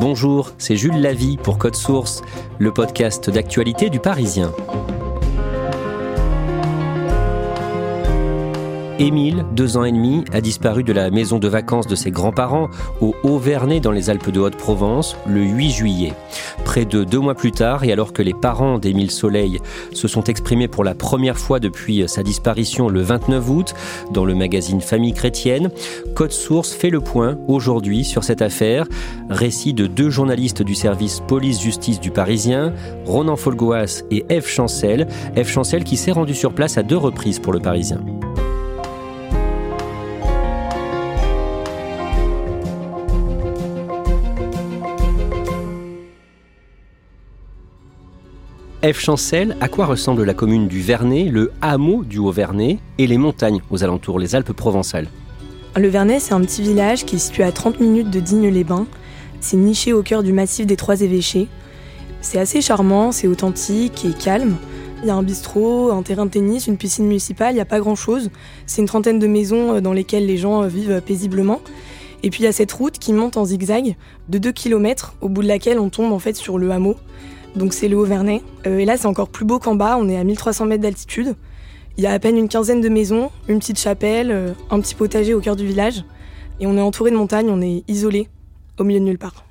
Bonjour, c'est Jules Lavie pour Code Source, le podcast d'actualité du Parisien. Émile, deux ans et demi, a disparu de la maison de vacances de ses grands-parents au Haut-Vernay dans les Alpes de Haute-Provence le 8 juillet. Près de deux mois plus tard, et alors que les parents d'Émile Soleil se sont exprimés pour la première fois depuis sa disparition le 29 août dans le magazine Famille chrétienne, Code Source fait le point aujourd'hui sur cette affaire. Récit de deux journalistes du service police-justice du Parisien, Ronan Folgoas et Eve Chancel. Eve Chancel qui s'est rendu sur place à deux reprises pour le Parisien. F. Chancel, à quoi ressemble la commune du Vernet, le hameau du Haut-Vernet et les montagnes aux alentours, les Alpes provençales? Le Vernet, c'est un petit village qui est situé à 30 minutes de Digne-les-Bains. C'est niché au cœur du massif des Trois Évêchés. C'est assez charmant, c'est authentique et calme. Il y a un bistrot, un terrain de tennis, une piscine municipale, il n'y a pas grand-chose. C'est une trentaine de maisons euh, dans lesquelles les gens euh, vivent paisiblement. Et puis il y a cette route qui monte en zigzag de 2 km, au bout de laquelle on tombe en fait sur le hameau. Donc c'est le Haut-Vernay. Euh, et là, c'est encore plus beau qu'en bas, on est à 1300 mètres d'altitude. Il y a à peine une quinzaine de maisons, une petite chapelle, euh, un petit potager au cœur du village. Et on est entouré de montagnes, on est isolé, au milieu de nulle part.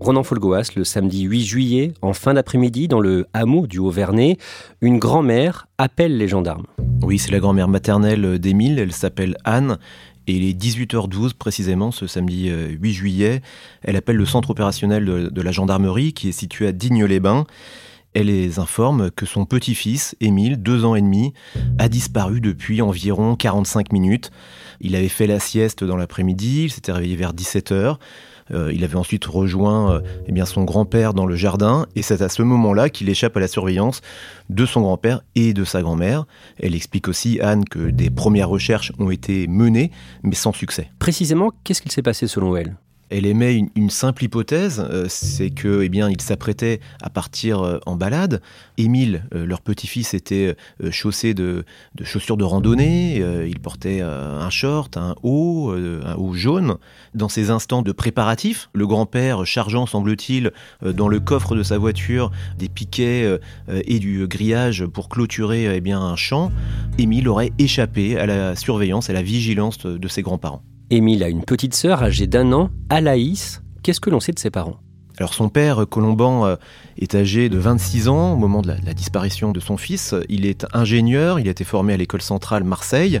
Ronan Folgoas, le samedi 8 juillet, en fin d'après-midi, dans le hameau du Haut-Vernay, une grand-mère appelle les gendarmes. Oui, c'est la grand-mère maternelle d'Émile, elle s'appelle Anne, et il est 18h12 précisément ce samedi 8 euh, juillet. Elle appelle le centre opérationnel de, la gendarmerie qui est situé à Digne-les-Bains. Elle les informe que son petit-fils, Émile, deux ans et demi, a disparu depuis environ 45 minutes. Il avait fait la sieste dans l'après-midi, il s'était réveillé vers 17h. Euh, il avait ensuite rejoint euh, eh bien, son grand-père dans le jardin et c'est à ce moment-là qu'il échappe à la surveillance de son grand-père et de sa grand-mère. Elle explique aussi, Anne, que des premières recherches ont été menées, mais sans succès. Précisément, qu'est-ce qu'il s'est passé selon elle? Elle émet une, simple hypothèse, euh, c'est que, eh bien, il s'apprêtait à partir euh, en balade. Émile, euh, leur petit-fils, était chaussé de, chaussures de randonnée. il portait un short, un haut, un haut jaune. Dans ces instants de préparatifs, le grand-père chargeant, semble-t-il, dans le coffre de sa voiture des piquets et du grillage pour clôturer eh bien un champ, Émile aurait échappé à la surveillance, à la vigilance de ses grands-parents. Émile a une petite sœur âgée d'un an, Alaïs. Qu'est-ce que l'on sait de ses parents? Alors son père, Colomban, euh, est âgé de 26 ans au moment de la, disparition de son fils. Il est ingénieur, il a été formé à l'école centrale Marseille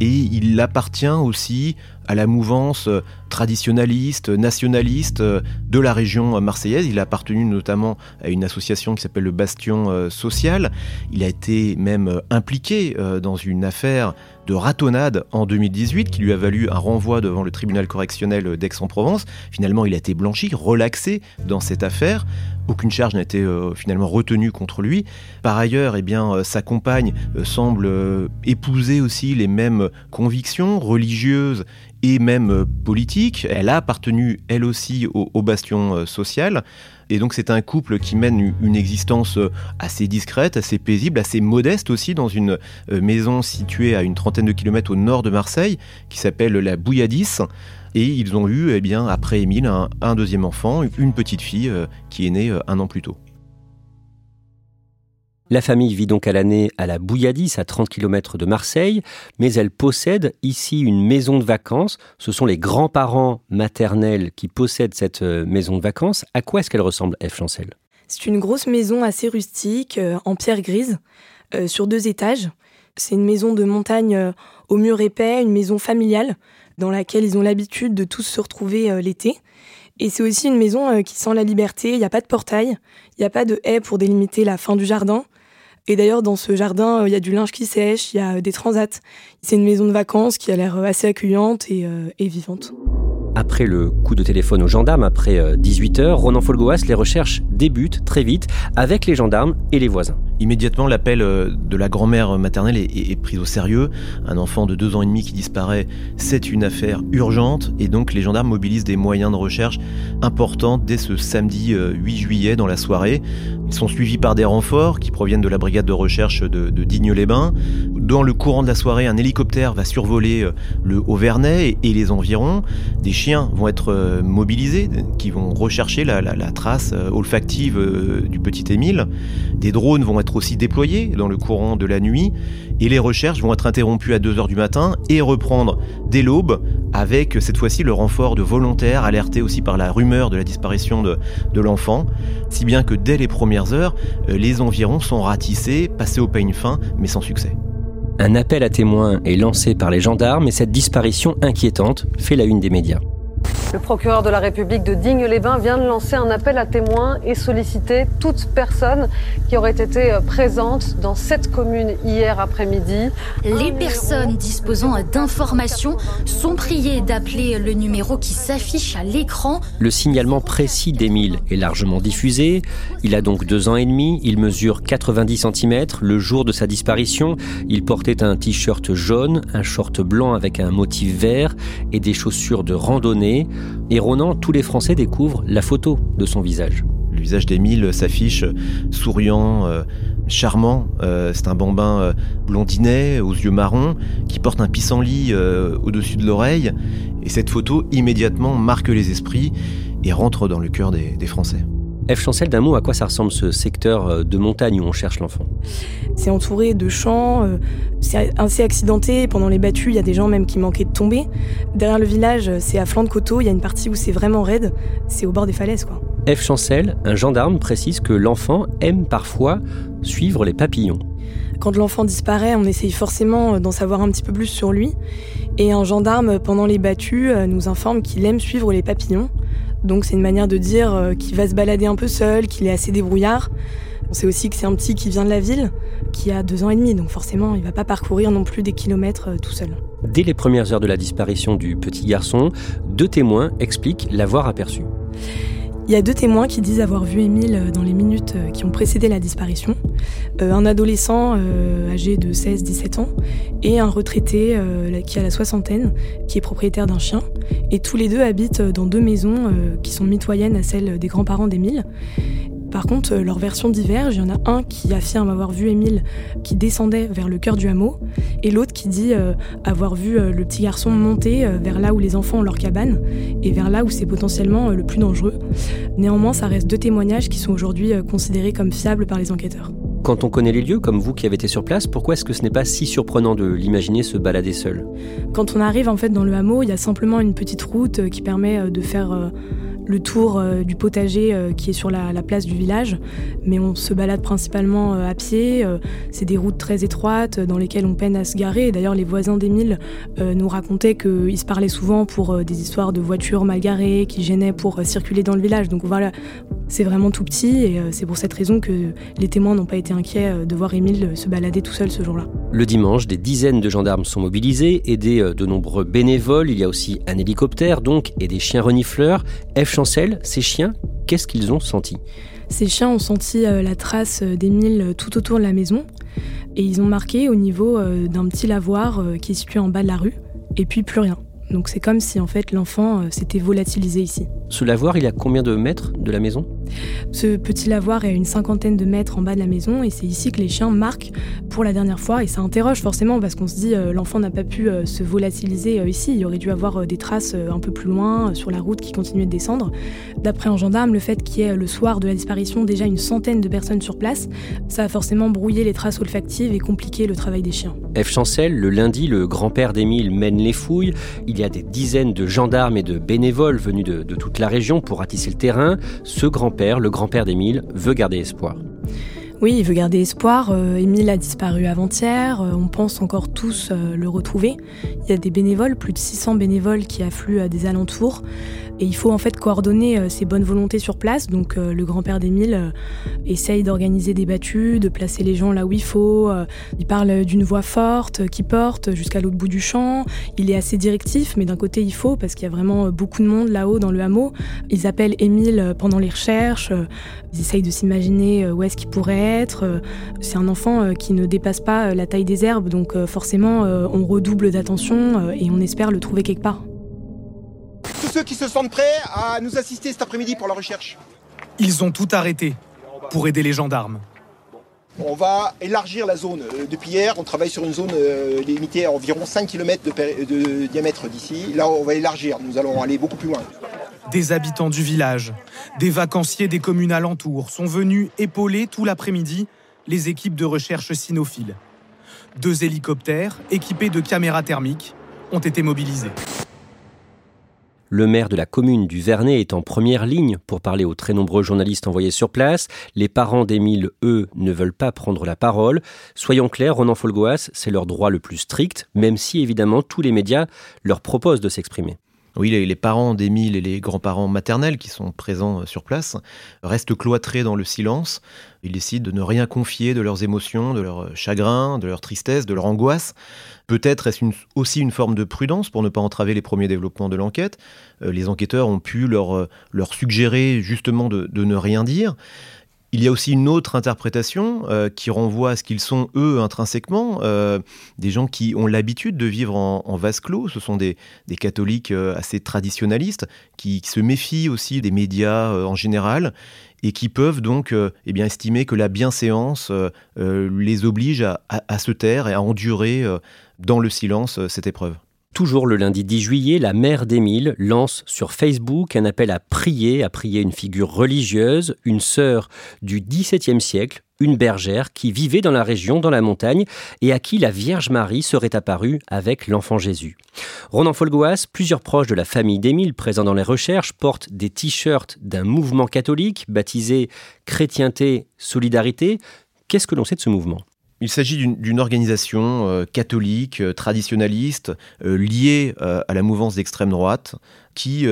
et il appartient aussi à la mouvance traditionnaliste, nationaliste de la région marseillaise. Il a appartenu notamment à une association qui s'appelle le Bastion euh, Social. Il a été même impliqué euh, dans une affaire de ratonnade en 2018 qui lui a valu un renvoi devant le tribunal correctionnel d'Aix-en-Provence. Finalement, il a été blanchi, relaxé dans cette affaire. Aucune charge n'a été euh, finalement retenue contre lui. Par ailleurs, eh bien, euh, sa compagne euh, semble épouser aussi les mêmes convictions religieuses et même politiques. Elle a appartenu, elle aussi, au bastion social. Et donc c'est un couple qui mène une existence euh, assez discrète, assez paisible, assez modeste aussi dans une euh, maison située à une trentaine de kilomètres au nord de Marseille qui s'appelle la Bouilladis. Et ils ont eu, eh bien, après Émile, un, deuxième enfant, une petite fille euh, qui est née un an plus tôt. La famille vit donc à l'année à la Bouilladis, à 30 km de Marseille, mais elle possède ici une maison de vacances. Ce sont les grands-parents maternels qui possèdent cette euh, maison de vacances. À quoi est-ce qu'elle ressemble, F. Chancel C'est une grosse maison assez rustique, euh, en pierre grise, euh, sur deux étages. C'est une maison de montagne au mur épais, une maison familiale, dans laquelle ils ont l'habitude de tous se retrouver l'été. Et c'est aussi une maison qui sent la liberté, il n'y a pas de portail, il n'y a pas de haie pour délimiter la fin du jardin. Et d'ailleurs, dans ce jardin, il y a du linge qui sèche, il y a des transats. C'est une maison de vacances qui a l'air assez accueillante et, et vivante. Après le coup de téléphone aux gendarmes, après 18 heures, Ronan Folgoas, les recherches débutent très vite avec les gendarmes et les voisins. Immédiatement, l'appel euh, de la grand-mère maternelle est, pris au sérieux. Un enfant de deux ans et demi qui disparaît, c'est une affaire urgente et donc les gendarmes mobilisent des moyens de recherche importants dès ce samedi 8 euh, juillet dans la soirée. Ils sont suivis par des renforts qui proviennent de la brigade de recherche de, Digne-les-Bains. Dans le courant de la soirée, un hélicoptère va survoler euh, le Haut-Vernay et les environs. Chiens vont être mobilisés qui vont rechercher la, trace olfactive du petit Émile. Des drones vont être aussi déployés dans le courant de la nuit et les recherches vont être interrompues à 2h du matin et reprendre dès l'aube avec cette fois-ci le renfort de volontaires alertés aussi par la rumeur de la disparition de, l'enfant, si bien que dès les premières heures, euh, les environs sont ratissés, passés au peigne fin, mais sans succès. Un appel à témoins est lancé par les gendarmes et cette disparition inquiétante fait la une des médias. Le procureur de la République de Digne-les-Bains vient de lancer un appel à témoins et solliciter toute personne qui aurait été euh, présente dans cette commune hier après-midi. Les personnes disposant d'informations sont priées d'appeler le numéro qui s'affiche à l'écran. Le signalement précis d'Émile est largement diffusé. Il a donc deux ans et demi, il mesure 90 cm. Le jour de sa disparition, il portait un t-shirt jaune, un short blanc avec un motif vert et des chaussures de randonnée. Et Ronan, tous les Français découvrent la photo de son visage. Le visage d'Émile s'affiche souriant, euh, charmant. Euh, c'est un bambin euh, blondinet aux yeux marrons qui porte un pissenlit au-dessus de l'oreille. Et cette photo immédiatement marque les esprits et rentre dans le cœur des Français. F. Chancel, d'un mot, à quoi ça ressemble ce secteur euh, de montagne où on cherche l'enfant? C'est entouré de champs, euh, c'est assez accidenté. Pendant les battues, il y a des gens même qui manquaient de tomber. Derrière le village, c'est à flanc de coteau, il y a une partie où c'est vraiment raide, c'est au bord des falaises. quoi. F. Chancel, un gendarme, précise que l'enfant aime parfois suivre les papillons. Quand l'enfant disparaît, on essaye forcément d'en savoir un petit peu plus sur lui. Et un gendarme, pendant les battues, euh, nous informe qu'il aime suivre les papillons. Donc c'est une manière de dire euh, qu'il va se balader un peu seul, qu'il est assez débrouillard. On sait aussi que c'est un petit qui vient de la ville, qui a deux ans et demi, donc forcément il va pas parcourir non plus des kilomètres euh, tout seul. Dès les premières heures de la disparition du petit garçon, deux témoins expliquent l'avoir aperçu. Il y a deux témoins qui disent avoir vu Émile euh, dans les minutes euh, qui ont précédé la disparition. Euh, un adolescent âgé de 16-17 ans et un retraité qui a la soixantaine, qui est propriétaire d'un chien. Et tous les deux habitent dans deux maisons qui sont mitoyennes à celles des grands-parents d'Émile. Par contre, euh, leurs versions divergent. Il y en a un qui affirme avoir vu Émile qui descendait vers le cœur du hameau, et l'autre qui dit euh, avoir vu euh, le petit garçon monter vers là où les enfants ont leur cabane, et vers là où c'est potentiellement le plus dangereux. Néanmoins, ça reste deux témoignages qui sont aujourd'hui considérés comme fiables par les enquêteurs. Quand on connaît les lieux, comme vous qui avez été sur place, pourquoi est-ce que ce n'est pas si surprenant de l'imaginer se balader seul? Quand on arrive en fait dans le hameau, il y a simplement une petite route qui permet de faire le tour euh, du potager euh, qui est sur la, place du village, mais on se balade principalement euh, à pied. c'est des routes très étroites dans lesquelles on peine à se garer. D'ailleurs, les voisins d'Émile nous racontaient qu'ils se parlaient souvent pour des histoires de voitures mal garées qui gênaient pour circuler dans le village. Donc voilà, c'est vraiment tout petit et c'est pour cette raison que les témoins n'ont pas été inquiets de voir Émile se balader tout seul ce jour-là. Le dimanche, des dizaines de gendarmes sont mobilisés, aidés de nombreux bénévoles. Il y a aussi un hélicoptère donc et des chiens renifleurs. F Chancel, ces chiens, qu'est-ce qu'ils ont senti? Ces chiens ont senti euh, la trace euh, d'Émile euh, tout autour de la maison et ils ont marqué au niveau d'un petit lavoir qui est situé en bas de la rue et puis plus rien. Donc c'est comme si en fait l'enfant euh, s'était volatilisé ici. Ce lavoir, il a combien de mètres de la maison? Ce petit lavoir est à une cinquantaine de mètres en bas de la maison et c'est ici que les chiens marquent pour la dernière fois et ça interroge forcément parce qu'on se dit euh, l'enfant n'a pas pu euh, se volatiliser ici, il aurait dû avoir des traces un peu plus loin sur la route qui continuait de descendre. D'après un gendarme, le fait qu'il y ait le soir de la disparition déjà une centaine de personnes sur place, ça a forcément brouillé les traces olfactives et compliqué le travail des chiens. F. Chancel, le lundi, le grand-père d'Émile mène les fouilles. Il y a des dizaines de gendarmes et de bénévoles venus de, toute la région pour ratisser le terrain. Ce grand-père, le grand-père d'Émile, veut garder espoir. Oui, il veut garder espoir. Euh, Émile a disparu avant-hier. Euh, on pense encore tous euh, le retrouver. Il y a des bénévoles, plus de 600 bénévoles qui affluent à des alentours. Et il faut en fait coordonner ces bonnes volontés sur place. Donc le grand-père d'Émile essaye d'organiser des battues, de placer les gens là où il faut. il parle d'une voix forte qui porte jusqu'à l'autre bout du champ. Il est assez directif, mais d'un côté il faut parce qu'il y a vraiment beaucoup de monde là-haut dans le hameau. Ils appellent Émile pendant les recherches. Ils essayent de s'imaginer où est-ce qu'il pourrait euh, c'est un enfant euh, qui ne dépasse pas euh, la taille des herbes, donc forcément on redouble d'attention et on espère le trouver quelque part. Tous ceux qui se sentent prêts à nous assister cet après-midi pour la recherche. Ils ont tout arrêté pour aider les gendarmes. On va élargir la zone. Depuis hier, on travaille sur une zone limitée à environ 5 km de, de diamètre d'ici. Là, on va élargir. Nous allons aller beaucoup plus loin. Des habitants du village, des vacanciers des communes alentours sont venus épauler tout l'après-midi les équipes de recherche cynophiles. Deux hélicoptères équipés de caméras thermiques ont été mobilisés. Le maire de la commune du Vernet est en première ligne pour parler aux très nombreux journalistes envoyés sur place. Les parents d'Émile, eux, ne veulent pas prendre la parole. Soyons clairs, Ronan Folgoas, c'est leur droit le plus strict, même si évidemment tous les médias leur proposent de s'exprimer. Oui, les, parents d'Émile et les grands-parents maternels qui sont présents euh, sur place restent cloîtrés dans le silence. Ils décident de ne rien confier de leurs émotions, de leur euh, chagrin, de leur tristesse, de leur angoisse. Peut-être est-ce aussi une forme de prudence pour ne pas entraver les premiers développements de l'enquête. Euh, les enquêteurs ont pu leur, suggérer justement de ne rien dire. Il y a aussi une autre interprétation euh, qui renvoie à ce qu'ils sont eux intrinsèquement, euh, des gens qui ont l'habitude de vivre en, vase clos. Ce sont des, catholiques euh, assez traditionnalistes qui, se méfient aussi des médias en général et qui peuvent donc eh estimer que la bienséance les oblige à, se taire et à endurer dans le silence cette épreuve. Toujours le lundi 10 juillet, la mère d'Émile lance sur Facebook un appel à prier, à prier une figure religieuse, une sœur du XVIIe siècle, une bergère qui vivait dans la région, dans la montagne, et à qui la Vierge Marie serait apparue avec l'enfant Jésus. Ronan Folgoas, plusieurs proches de la famille d'Émile présents dans les recherches portent des t-shirts d'un mouvement catholique baptisé Chrétienté, Solidarité. Qu'est-ce que l'on sait de ce mouvement? Il s'agit d'une organisation euh, catholique, euh, traditionnaliste, euh, liée à la mouvance d'extrême droite, qui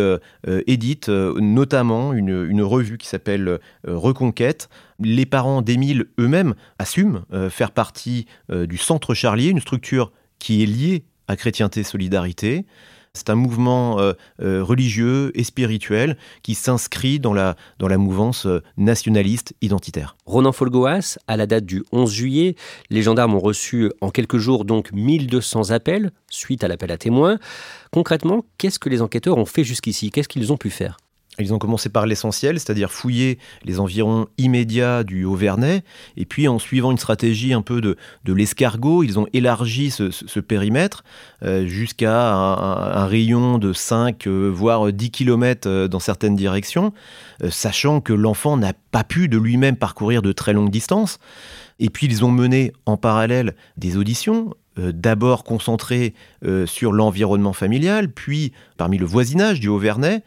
édite notamment une, revue qui s'appelle Reconquête. Les parents d'Émile eux-mêmes assument faire partie du Centre Charlier, une structure qui est liée à Chrétienté Solidarité. C'est un mouvement euh, euh, religieux et spirituel qui s'inscrit dans la, dans la mouvance euh, nationaliste identitaire. Ronan Folgoas, à la date du 11 juillet, les gendarmes ont reçu en quelques jours donc 1200 appels suite à l'appel à témoins. Concrètement, qu'est-ce que les enquêteurs ont fait jusqu'ici? Qu'est-ce qu'ils ont pu faire? Ils ont commencé par l'essentiel, c'est-à-dire fouiller les environs immédiats du Haut-Vernay, et puis en suivant une stratégie un peu de, l'escargot, ils ont élargi ce, périmètre euh, jusqu'à un, rayon de 5, euh, voire 10 km euh, dans certaines directions, sachant que l'enfant n'a pas pu de lui-même parcourir de très longues distances. Et puis ils ont mené en parallèle des auditions, d'abord concentrées sur l'environnement familial, puis parmi le voisinage du Haut-Vernay,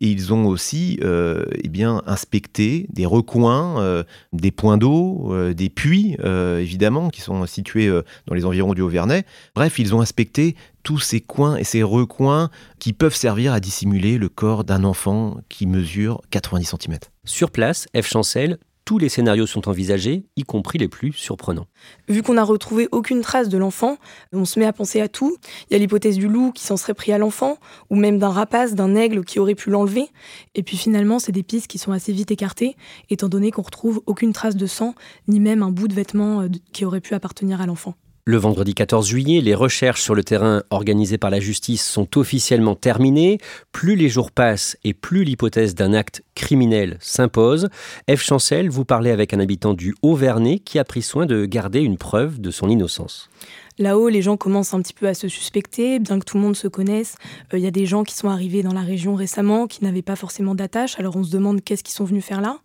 et ils ont aussi euh, eh bien, inspecté des recoins, euh, des points d'eau, euh, des puits, évidemment, qui sont situés dans les environs du Haut-Vernay. Bref, ils ont inspecté tous ces coins et ces recoins qui peuvent servir à dissimuler le corps d'un enfant qui mesure 90 cm. Sur place, F. Chancel, tous les scénarios sont envisagés, y compris les plus surprenants. Vu qu'on n'a retrouvé aucune trace de l'enfant, on se met à penser à tout. Il y a l'hypothèse du loup qui s'en serait pris à l'enfant, ou même d'un rapace, d'un aigle qui aurait pu l'enlever. Et puis finalement, c'est des pistes qui sont assez vite écartées, étant donné qu'on retrouve aucune trace de sang, ni même un bout de vêtement euh, qui aurait pu appartenir à l'enfant. Le vendredi 14 juillet, les recherches sur le terrain organisées par la justice sont officiellement terminées. Plus les jours passent et plus l'hypothèse d'un acte criminel s'impose. F. Chancel, vous parlez avec un habitant du Haut-Vernay qui a pris soin de garder une preuve de son innocence. Là-haut, les gens commencent un petit peu à se suspecter, bien que tout le monde se connaisse. Euh, il y a des gens qui sont arrivés dans la région récemment, qui n'avaient pas forcément d'attache, alors on se demande qu'est-ce qu'ils sont venus faire là.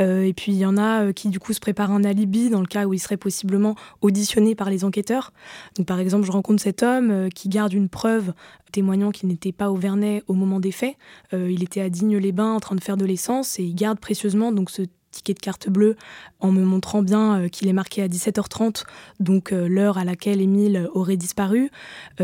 Euh, et puis il y en a euh, qui du coup se préparent un alibi dans le cas où ils seraient possiblement auditionnés par les enquêteurs. Donc par exemple, je rencontre cet homme qui garde une preuve témoignant qu'il n'était pas au Vernet au moment des faits. il était à Digne-les-Bains en train de faire de l'essence et il garde précieusement donc ce ticket de carte bleue en me montrant bien qu'il est marqué à 17h30, donc l'heure à laquelle Émile aurait disparu.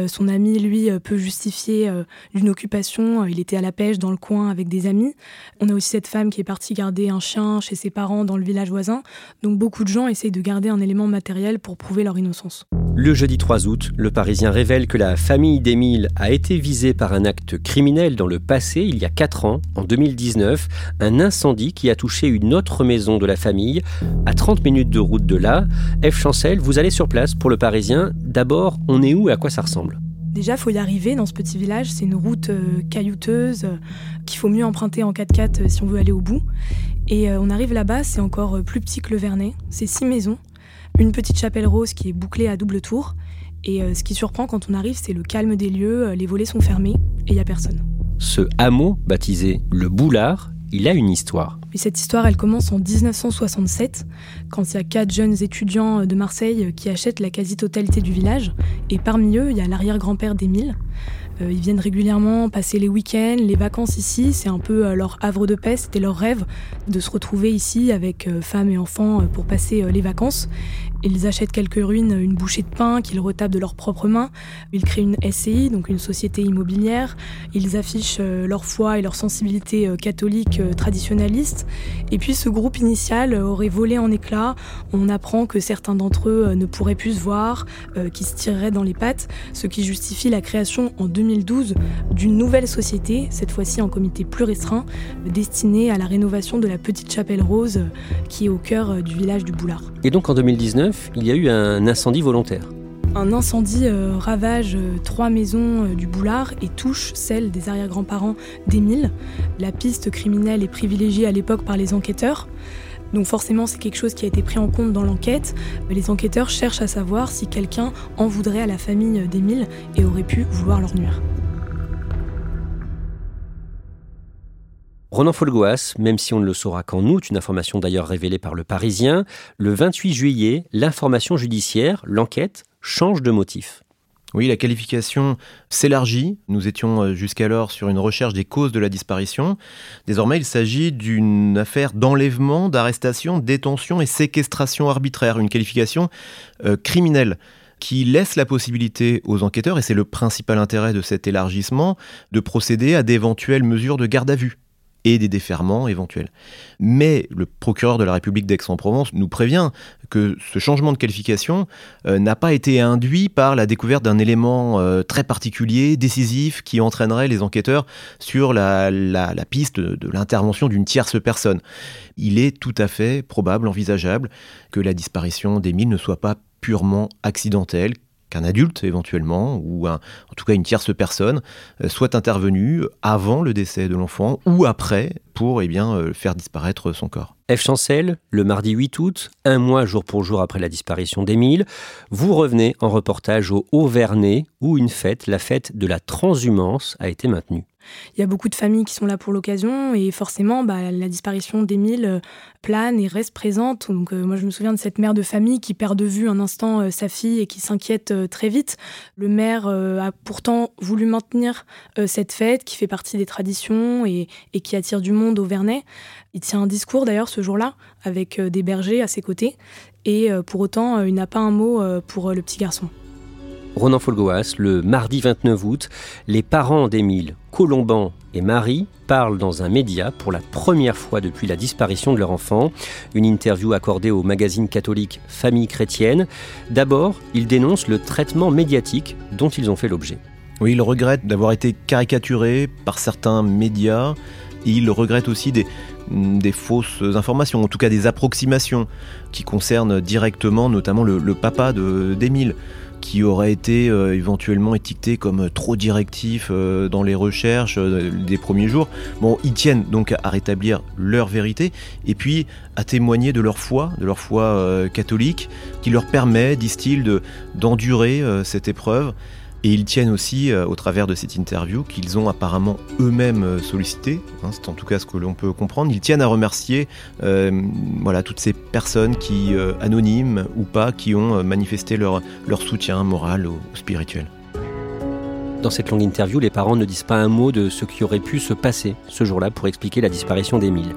son ami, lui, peut justifier d'une occupation. Il était à la pêche dans le coin avec des amis. On a aussi cette femme qui est partie garder un chien chez ses parents dans le village voisin. Donc beaucoup de gens essayent de garder un élément matériel pour prouver leur innocence. Le jeudi 3 août, le Parisien révèle que la famille d'Émile a été visée par un acte criminel dans le passé, il y a 4 ans, en 2019, un incendie qui a touché une autre maison de la famille, à 30 minutes de route de là. F. Chancel, vous allez sur place pour le Parisien. D'abord, on est où et à quoi ça ressemble? Déjà, faut y arriver dans ce petit village. C'est une route euh, caillouteuse euh, qu'il faut mieux emprunter en 4x4 euh, si on veut aller au bout. Et on arrive là-bas, c'est encore plus petit que le Vernet. C'est six maisons une petite chapelle rose qui est bouclée à double tour. Et euh, ce qui surprend quand on arrive, c'est le calme des lieux, euh, les volets sont fermés et il n'y a personne. Ce hameau, baptisé le Boulard, il a une histoire. Et cette histoire, elle commence en 1967, quand il y a quatre jeunes étudiants de Marseille qui achètent la quasi-totalité du village. Et parmi eux, il y a l'arrière-grand-père d'Émile. Euh, ils viennent régulièrement passer les week-ends, les vacances ici. C'est un peu leur havre de paix, c'était leur rêve de se retrouver ici avec femmes et enfants pour passer les vacances. Ils achètent quelques ruines, une bouchée de pain qu'ils retapent de leurs propres mains. Ils créent une SCI, donc une société immobilière. Ils affichent euh, leur foi et leur sensibilité euh, catholique euh, traditionnaliste. Et puis ce groupe initial aurait volé en éclats. On apprend que certains d'entre eux ne pourraient plus se voir, qui se tireraient dans les pattes, ce qui justifie la création en 2012 d'une nouvelle société, cette fois-ci en comité plus restreint, destinée à la rénovation de la petite chapelle rose qui est au cœur du village du Boulard. Et donc en 2019, il y a eu un incendie volontaire. Un incendie euh, ravage euh, trois maisons euh, du Boulard et touche celle des arrière-grands-parents d'Émile. La piste criminelle est privilégiée à l'époque par les enquêteurs. Donc forcément, c'est quelque chose qui a été pris en compte dans l'enquête. Les enquêteurs cherchent à savoir si quelqu'un en voudrait à la famille d'Émile et aurait pu vouloir leur nuire. Ronan Folgoas, même si on ne le saura qu'en août, une information d'ailleurs révélée par le Parisien, le 28 juillet, l'information judiciaire, l'enquête, change de motif. Oui, la qualification s'élargit. Nous étions euh, jusqu'alors sur une recherche des causes de la disparition. Désormais, il s'agit d'une affaire d'enlèvement, d'arrestation, détention et séquestration arbitraire, une qualification euh, criminelle qui laisse la possibilité aux enquêteurs, et c'est le principal intérêt de cet élargissement, de procéder à d'éventuelles mesures de garde à vue et des déferments éventuels. Mais le procureur de la République d'Aix-en-Provence nous prévient que ce changement de qualification euh, n'a pas été induit par la découverte d'un élément euh, très particulier, décisif, qui entraînerait les enquêteurs sur la, piste de l'intervention d'une tierce personne. Il est tout à fait probable, envisageable, que la disparition d'Émile ne soit pas purement accidentelle, qu'un adulte éventuellement, ou en tout cas une tierce personne, euh, soit intervenu avant le décès de l'enfant ou après pour eh bien, euh, faire disparaître son corps. F. Chancel, le mardi 8 août, un mois jour pour jour après la disparition d'Émile, vous revenez en reportage au Haut-Vernay où une fête, la fête de la transhumance, a été maintenue. Il y a beaucoup de familles qui sont là pour l'occasion et forcément, bah, la disparition d'Émile euh, plane et reste présente. Donc, euh, moi, je me souviens de cette mère de famille qui perd de vue un instant euh, sa fille et qui s'inquiète très vite. Le maire a pourtant voulu maintenir cette fête qui fait partie des traditions et, et, qui attire du monde au Vernet. Il tient un discours d'ailleurs ce jour-là avec des bergers à ses côtés et pour autant, il n'a pas un mot pour le petit garçon. Ronan Folgoas, le mardi 29 août, les parents d'Émile, Colomban et Marie parlent dans un média pour la première fois depuis la disparition de leur enfant. Une interview accordée au magazine catholique Famille chrétienne. D'abord, ils dénoncent le traitement médiatique dont ils ont fait l'objet. Oui, ils regrettent d'avoir été caricaturés par certains médias. ils regrettent aussi des, fausses informations, en tout cas des approximations qui concernent directement notamment le papa d'Émile qui aurait été euh, éventuellement étiqueté comme trop directif euh, dans les recherches euh, des premiers jours. Bon, ils tiennent donc à rétablir leur vérité et puis à témoigner de leur foi, de leur foi catholique, qui leur permet, disent-ils, d'endurer cette épreuve et ils tiennent aussi, euh, au travers de cette interview, qu'ils ont apparemment eux-mêmes euh, sollicité, hein, c'est en tout cas ce que l'on peut comprendre, ils tiennent à remercier euh, voilà, toutes ces personnes qui, anonymes ou pas, qui ont manifesté leur, leur soutien moral ou spirituel. dans cette longue interview, les parents ne disent pas un mot de ce qui aurait pu se passer ce jour-là pour expliquer la disparition d'Émile.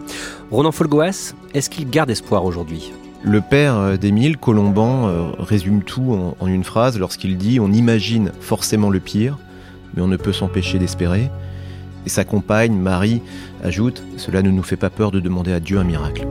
Ronan Folgoas, est-ce qu'il garde espoir aujourd'hui? Le père euh, d'Émile, Colomban, euh, résume tout en, une phrase lorsqu'il dit On imagine forcément le pire, mais on ne peut s'empêcher d'espérer. Et sa compagne, Marie, ajoute Cela ne nous fait pas peur de demander à Dieu un miracle.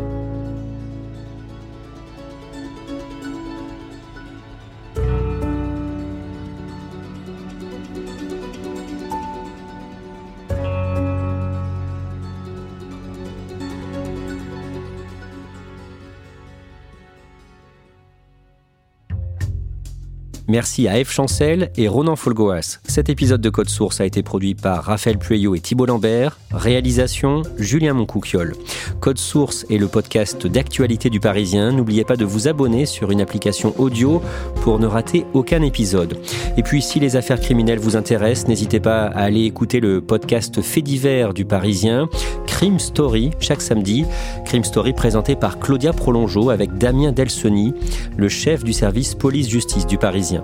Merci à Eve Chancel et Ronan Folgoas. Cet épisode de Code Source a été produit par Raphaël Pueyo et Thibault Lambert. Réalisation Julien Moncouquiole. Code Source est le podcast d'actualité du Parisien. N'oubliez pas de vous abonner sur une application audio pour ne rater aucun épisode. Et puis si les affaires criminelles vous intéressent, n'hésitez pas à aller écouter le podcast Fait divers du Parisien, Crime Story, chaque samedi. Crime Story présenté par Claudia Prolongeau avec Damien Delsoni, le chef du service police-justice du Parisien.